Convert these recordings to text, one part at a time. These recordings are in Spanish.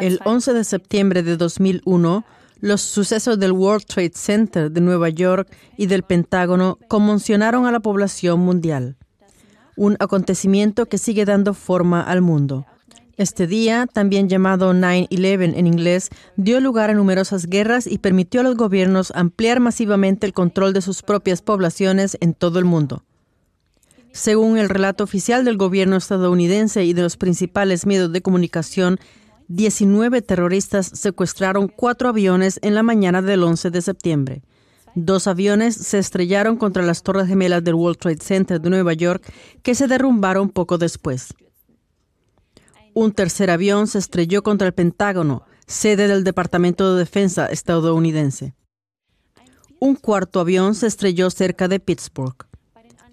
El 11 de septiembre de 2001, los sucesos del World Trade Center de Nueva York y del Pentágono conmocionaron a la población mundial. Un acontecimiento que sigue dando forma al mundo. Este día, también llamado 9-11 en inglés, dio lugar a numerosas guerras y permitió a los gobiernos ampliar masivamente el control de sus propias poblaciones en todo el mundo. Según el relato oficial del gobierno estadounidense y de los principales medios de comunicación, 19 terroristas secuestraron cuatro aviones en la mañana del 11 de septiembre. Dos aviones se estrellaron contra las torres gemelas del World Trade Center de Nueva York, que se derrumbaron poco después. Un tercer avión se estrelló contra el Pentágono, sede del Departamento de Defensa estadounidense. Un cuarto avión se estrelló cerca de Pittsburgh.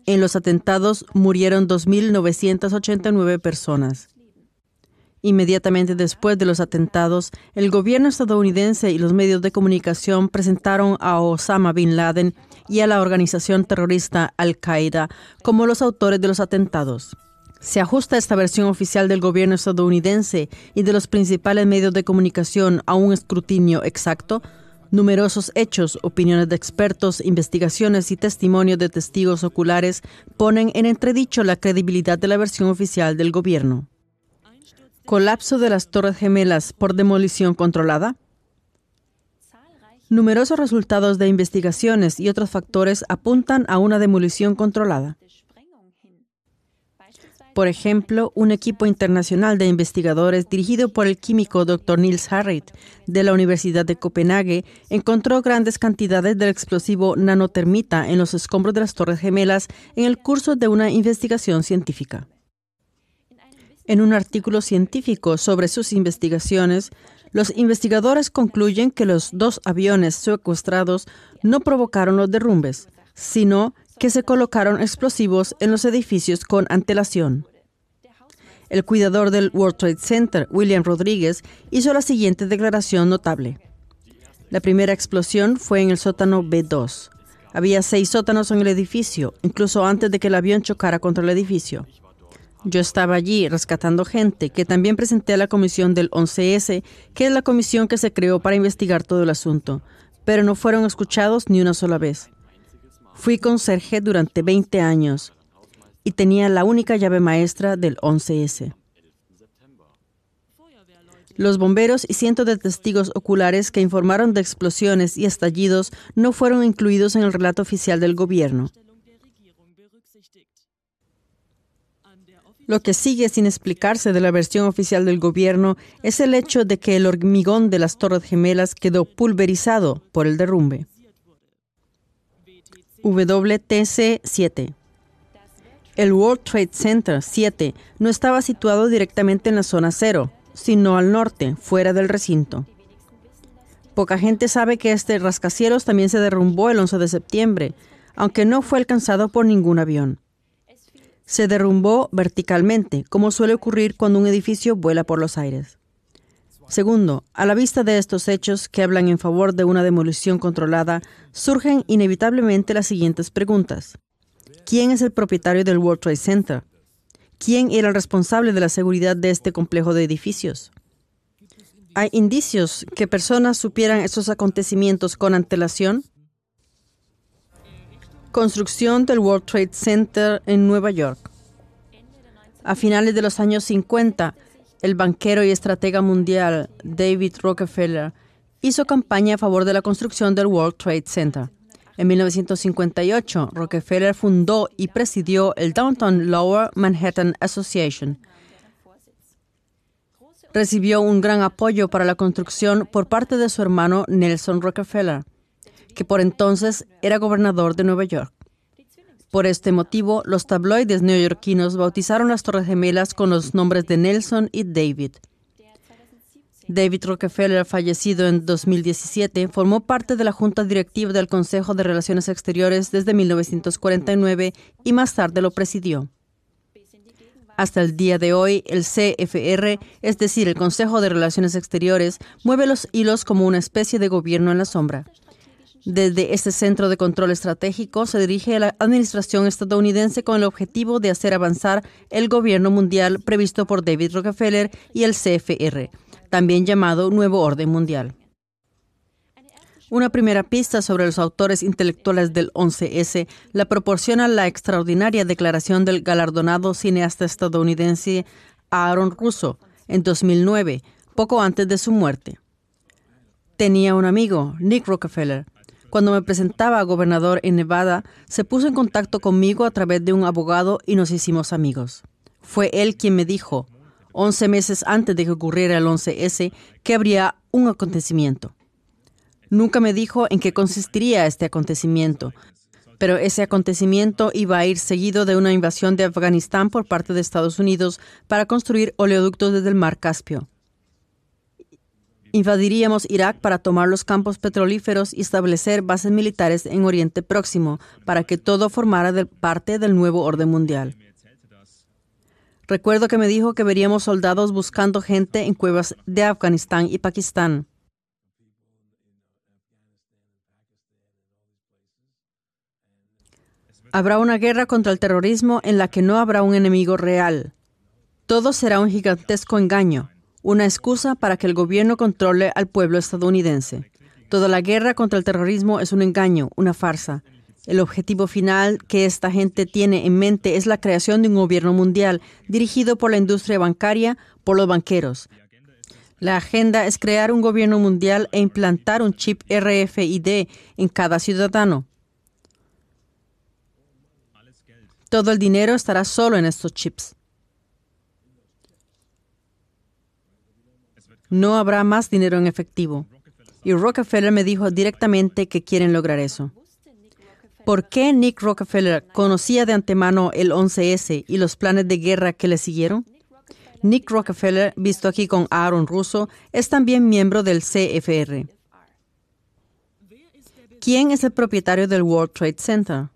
En los atentados murieron 2.989 personas. Inmediatamente después de los atentados, el gobierno estadounidense y los medios de comunicación presentaron a Osama Bin Laden y a la organización terrorista Al-Qaeda como los autores de los atentados. Se ajusta esta versión oficial del gobierno estadounidense y de los principales medios de comunicación a un escrutinio exacto, Numerosos hechos, opiniones de expertos, investigaciones y testimonios de testigos oculares ponen en entredicho la credibilidad de la versión oficial del gobierno. Colapso de las Torres Gemelas por demolición controlada. Numerosos resultados de investigaciones y otros factores apuntan a una demolición controlada. Por ejemplo, un equipo internacional de investigadores dirigido por el químico Dr. Niels Harrit de la Universidad de Copenhague encontró grandes cantidades del explosivo nanotermita en los escombros de las Torres Gemelas en el curso de una investigación científica. En un artículo científico sobre sus investigaciones, los investigadores concluyen que los dos aviones secuestrados no provocaron los derrumbes, sino que se colocaron explosivos en los edificios con antelación. El cuidador del World Trade Center, William Rodríguez, hizo la siguiente declaración notable. La primera explosión fue en el sótano B2. Había seis sótanos en el edificio, incluso antes de que el avión chocara contra el edificio. Yo estaba allí rescatando gente que también presenté a la comisión del 11S, que es la comisión que se creó para investigar todo el asunto, pero no fueron escuchados ni una sola vez. Fui conserje durante 20 años y tenía la única llave maestra del 11S. Los bomberos y cientos de testigos oculares que informaron de explosiones y estallidos no fueron incluidos en el relato oficial del gobierno. Lo que sigue sin explicarse de la versión oficial del gobierno es el hecho de que el hormigón de las Torres Gemelas quedó pulverizado por el derrumbe. WTC-7. El World Trade Center 7 no estaba situado directamente en la zona cero, sino al norte, fuera del recinto. Poca gente sabe que este rascacielos también se derrumbó el 11 de septiembre, aunque no fue alcanzado por ningún avión. Se derrumbó verticalmente, como suele ocurrir cuando un edificio vuela por los aires. Segundo, a la vista de estos hechos que hablan en favor de una demolición controlada, surgen inevitablemente las siguientes preguntas. ¿Quién es el propietario del World Trade Center? ¿Quién era el responsable de la seguridad de este complejo de edificios? ¿Hay indicios que personas supieran esos acontecimientos con antelación? Construcción del World Trade Center en Nueva York. A finales de los años 50, el banquero y estratega mundial David Rockefeller hizo campaña a favor de la construcción del World Trade Center. En 1958, Rockefeller fundó y presidió el Downtown Lower Manhattan Association. Recibió un gran apoyo para la construcción por parte de su hermano Nelson Rockefeller, que por entonces era gobernador de Nueva York. Por este motivo, los tabloides neoyorquinos bautizaron las Torres Gemelas con los nombres de Nelson y David. David Rockefeller, fallecido en 2017, formó parte de la junta directiva del Consejo de Relaciones Exteriores desde 1949 y más tarde lo presidió. Hasta el día de hoy, el CFR, es decir, el Consejo de Relaciones Exteriores, mueve los hilos como una especie de gobierno en la sombra. Desde este centro de control estratégico se dirige a la administración estadounidense con el objetivo de hacer avanzar el gobierno mundial previsto por David Rockefeller y el CFR, también llamado Nuevo Orden Mundial. Una primera pista sobre los autores intelectuales del 11S la proporciona la extraordinaria declaración del galardonado cineasta estadounidense Aaron Russo en 2009, poco antes de su muerte. Tenía un amigo, Nick Rockefeller. Cuando me presentaba a gobernador en Nevada, se puso en contacto conmigo a través de un abogado y nos hicimos amigos. Fue él quien me dijo, 11 meses antes de que ocurriera el 11S, que habría un acontecimiento. Nunca me dijo en qué consistiría este acontecimiento, pero ese acontecimiento iba a ir seguido de una invasión de Afganistán por parte de Estados Unidos para construir oleoductos desde el mar Caspio. Invadiríamos Irak para tomar los campos petrolíferos y establecer bases militares en Oriente Próximo para que todo formara parte del nuevo orden mundial. Recuerdo que me dijo que veríamos soldados buscando gente en cuevas de Afganistán y Pakistán. Habrá una guerra contra el terrorismo en la que no habrá un enemigo real. Todo será un gigantesco engaño, una excusa para que el gobierno controle al pueblo estadounidense. Toda la guerra contra el terrorismo es un engaño, una farsa. El objetivo final que esta gente tiene en mente es la creación de un gobierno mundial dirigido por la industria bancaria, por los banqueros. La agenda es crear un gobierno mundial e implantar un chip RFID en cada ciudadano. Todo el dinero estará solo en estos chips. No habrá más dinero en efectivo. Y Rockefeller me dijo directamente que quieren lograr eso. ¿Por qué Nick Rockefeller conocía de antemano el 11S y los planes de guerra que le siguieron? Nick Rockefeller, visto aquí con Aaron Russo, es también miembro del CFR. ¿Quién es el propietario del World Trade Center?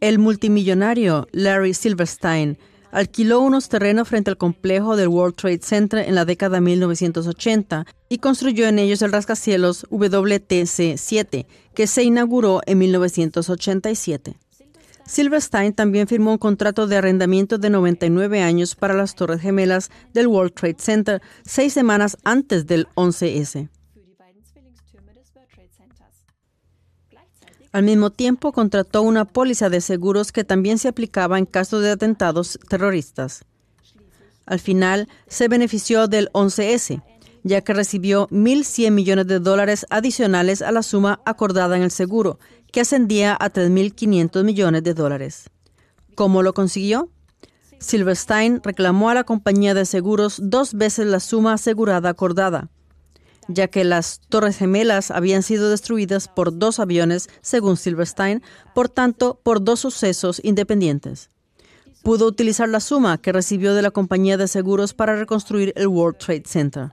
El multimillonario Larry Silverstein alquiló unos terrenos frente al complejo del World Trade Center en la década de 1980 y construyó en ellos el rascacielos WTC-7, que se inauguró en 1987. Silverstein también firmó un contrato de arrendamiento de 99 años para las Torres Gemelas del World Trade Center seis semanas antes del 11S. Al mismo tiempo, contrató una póliza de seguros que también se aplicaba en caso de atentados terroristas. Al final, se benefició del 11S, ya que recibió 1.100 millones de dólares adicionales a la suma acordada en el seguro, que ascendía a 3.500 millones de dólares. ¿Cómo lo consiguió? Silverstein reclamó a la compañía de seguros dos veces la suma asegurada acordada ya que las Torres Gemelas habían sido destruidas por dos aviones, según Silverstein, por tanto, por dos sucesos independientes. Pudo utilizar la suma que recibió de la compañía de seguros para reconstruir el World Trade Center.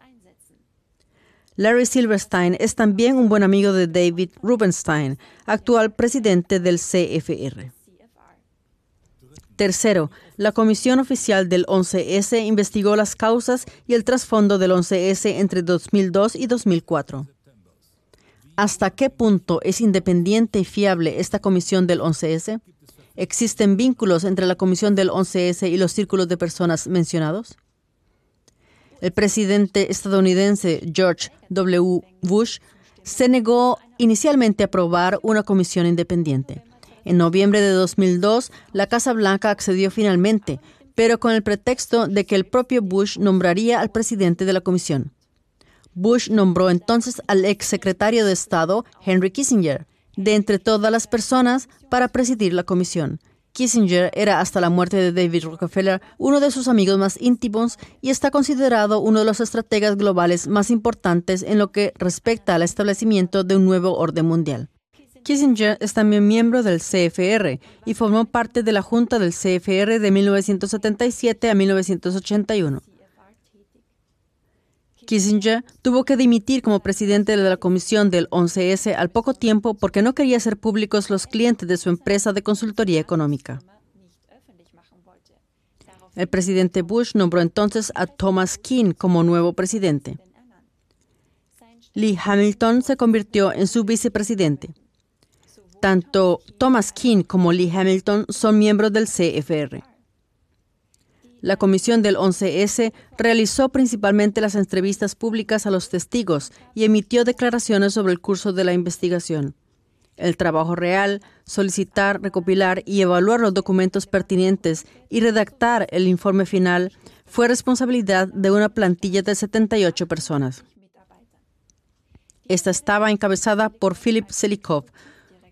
Larry Silverstein es también un buen amigo de David Rubenstein, actual presidente del CFR. Tercero, la Comisión Oficial del 11S investigó las causas y el trasfondo del 11S entre 2002 y 2004. ¿Hasta qué punto es independiente y fiable esta comisión del 11S? ¿Existen vínculos entre la comisión del 11S y los círculos de personas mencionados? El presidente estadounidense George W. Bush se negó inicialmente a aprobar una comisión independiente. En noviembre de 2002, la Casa Blanca accedió finalmente, pero con el pretexto de que el propio Bush nombraría al presidente de la comisión. Bush nombró entonces al exsecretario de Estado, Henry Kissinger, de entre todas las personas para presidir la comisión. Kissinger era hasta la muerte de David Rockefeller uno de sus amigos más íntimos y está considerado uno de los estrategas globales más importantes en lo que respecta al establecimiento de un nuevo orden mundial. Kissinger es también miembro del CFR y formó parte de la Junta del CFR de 1977 a 1981. Kissinger tuvo que dimitir como presidente de la comisión del 11S al poco tiempo porque no quería hacer públicos los clientes de su empresa de consultoría económica. El presidente Bush nombró entonces a Thomas Keane como nuevo presidente. Lee Hamilton se convirtió en su vicepresidente. Tanto Thomas King como Lee Hamilton son miembros del CFR. La comisión del 11S realizó principalmente las entrevistas públicas a los testigos y emitió declaraciones sobre el curso de la investigación. El trabajo real, solicitar, recopilar y evaluar los documentos pertinentes y redactar el informe final fue responsabilidad de una plantilla de 78 personas. Esta estaba encabezada por Philip Selikov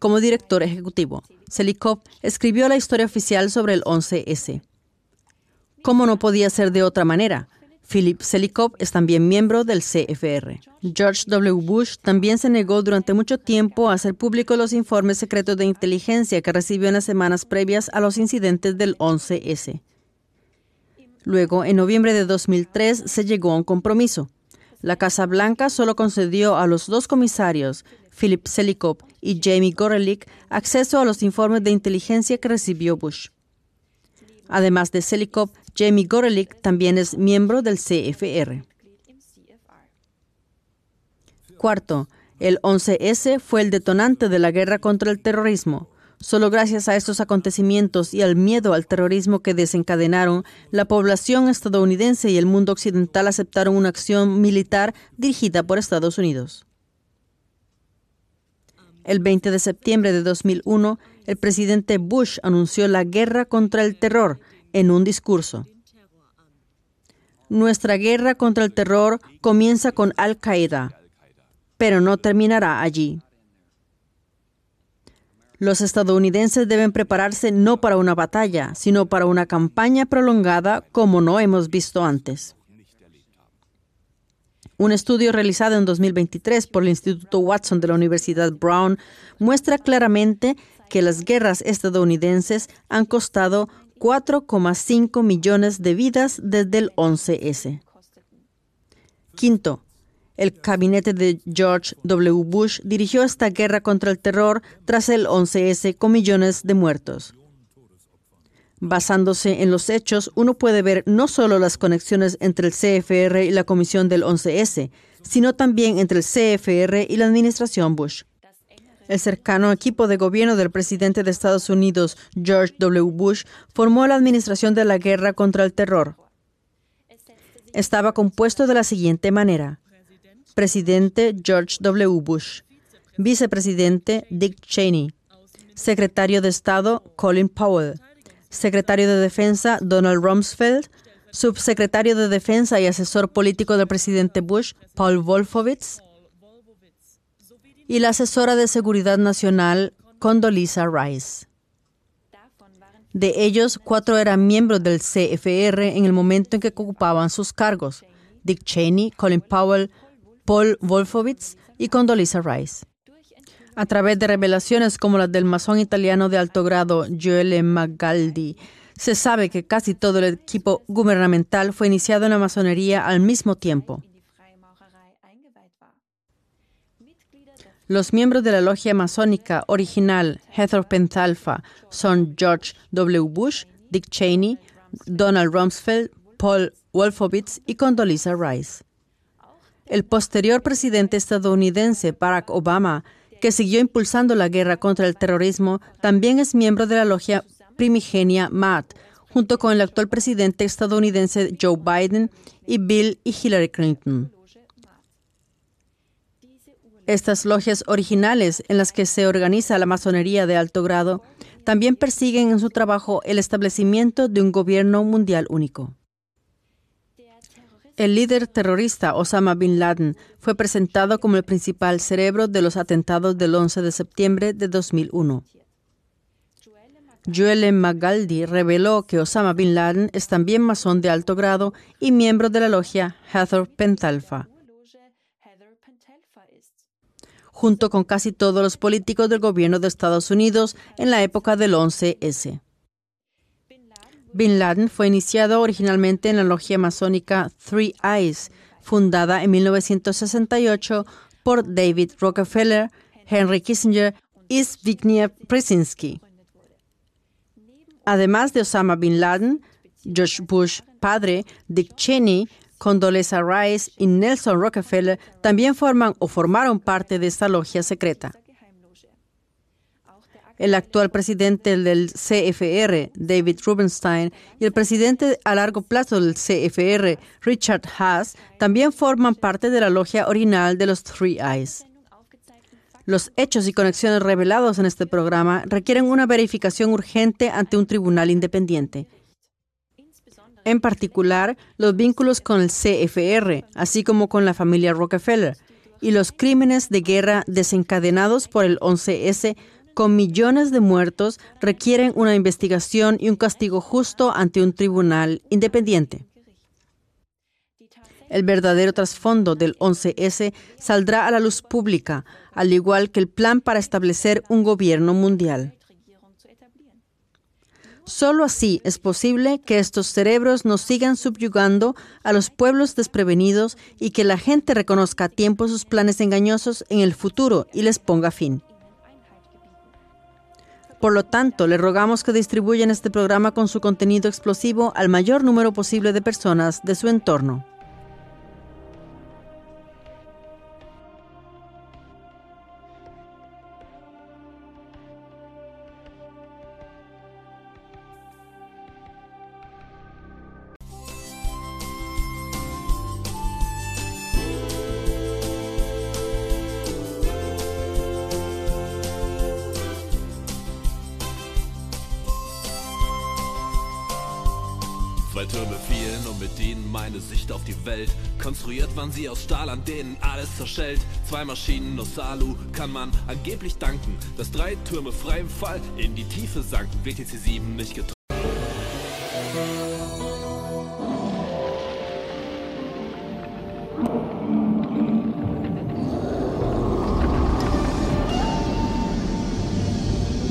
como director ejecutivo. Selikov escribió la historia oficial sobre el 11S. ¿Cómo no podía ser de otra manera? Philip Selikov es también miembro del CFR. George W. Bush también se negó durante mucho tiempo a hacer público los informes secretos de inteligencia que recibió en las semanas previas a los incidentes del 11S. Luego, en noviembre de 2003, se llegó a un compromiso. La Casa Blanca solo concedió a los dos comisarios, Philip Selikov y Jamie Gorelick, acceso a los informes de inteligencia que recibió Bush. Además de Selikov, Jamie Gorelick también es miembro del CFR. Cuarto, el 11S fue el detonante de la guerra contra el terrorismo. Solo gracias a estos acontecimientos y al miedo al terrorismo que desencadenaron, la población estadounidense y el mundo occidental aceptaron una acción militar dirigida por Estados Unidos. El 20 de septiembre de 2001, el presidente Bush anunció la guerra contra el terror en un discurso. Nuestra guerra contra el terror comienza con Al-Qaeda, pero no terminará allí. Los estadounidenses deben prepararse no para una batalla, sino para una campaña prolongada como no hemos visto antes. Un estudio realizado en 2023 por el Instituto Watson de la Universidad Brown muestra claramente que las guerras estadounidenses han costado 4,5 millones de vidas desde el 11S. Quinto, el gabinete de George W. Bush dirigió esta guerra contra el terror tras el 11S con millones de muertos. Basándose en los hechos, uno puede ver no solo las conexiones entre el CFR y la comisión del 11S, sino también entre el CFR y la administración Bush. El cercano equipo de gobierno del presidente de Estados Unidos, George W. Bush, formó la administración de la guerra contra el terror. Estaba compuesto de la siguiente manera. Presidente George W. Bush. Vicepresidente Dick Cheney. Secretario de Estado Colin Powell. Secretario de Defensa Donald Rumsfeld. Subsecretario de Defensa y asesor político del presidente Bush Paul Wolfowitz y la asesora de Seguridad Nacional, Condoleezza Rice. De ellos, cuatro eran miembros del CFR en el momento en que ocupaban sus cargos: Dick Cheney, Colin Powell, Paul Wolfowitz y Condoleezza Rice. A través de revelaciones como las del masón italiano de alto grado Joele Magaldi, se sabe que casi todo el equipo gubernamental fue iniciado en la masonería al mismo tiempo. Los miembros de la logia masónica original Heather Pentalpha son George W. Bush, Dick Cheney, Donald Rumsfeld, Paul Wolfowitz y Condoleezza Rice. El posterior presidente estadounidense Barack Obama, que siguió impulsando la guerra contra el terrorismo, también es miembro de la logia primigenia MAT, junto con el actual presidente estadounidense Joe Biden y Bill y Hillary Clinton. Estas logias originales en las que se organiza la masonería de alto grado también persiguen en su trabajo el establecimiento de un gobierno mundial único. El líder terrorista Osama Bin Laden fue presentado como el principal cerebro de los atentados del 11 de septiembre de 2001. Joel Magaldi reveló que Osama Bin Laden es también masón de alto grado y miembro de la logia Hathor Pentalfa. junto con casi todos los políticos del gobierno de Estados Unidos en la época del 11S. Bin Laden fue iniciado originalmente en la logia masónica Three Eyes, fundada en 1968 por David Rockefeller, Henry Kissinger y Zbigniew Brzezinski. Además de Osama Bin Laden, George Bush padre, Dick Cheney, Condoleezza Rice y Nelson Rockefeller también forman o formaron parte de esta logia secreta. El actual presidente del CFR, David Rubenstein, y el presidente a largo plazo del CFR, Richard Haas, también forman parte de la logia original de los Three Eyes. Los hechos y conexiones revelados en este programa requieren una verificación urgente ante un tribunal independiente. En particular, los vínculos con el CFR, así como con la familia Rockefeller, y los crímenes de guerra desencadenados por el 11S con millones de muertos requieren una investigación y un castigo justo ante un tribunal independiente. El verdadero trasfondo del 11S saldrá a la luz pública, al igual que el plan para establecer un gobierno mundial. Solo así es posible que estos cerebros nos sigan subyugando a los pueblos desprevenidos y que la gente reconozca a tiempo sus planes engañosos en el futuro y les ponga fin. Por lo tanto, le rogamos que distribuyan este programa con su contenido explosivo al mayor número posible de personas de su entorno. Türme fielen und mit ihnen meine Sicht auf die Welt. Konstruiert waren sie aus Stahl, an denen alles zerschellt. Zwei Maschinen aus Alu kann man angeblich danken, dass drei Türme frei im Fall in die Tiefe sanken. WTC 7 nicht getroffen.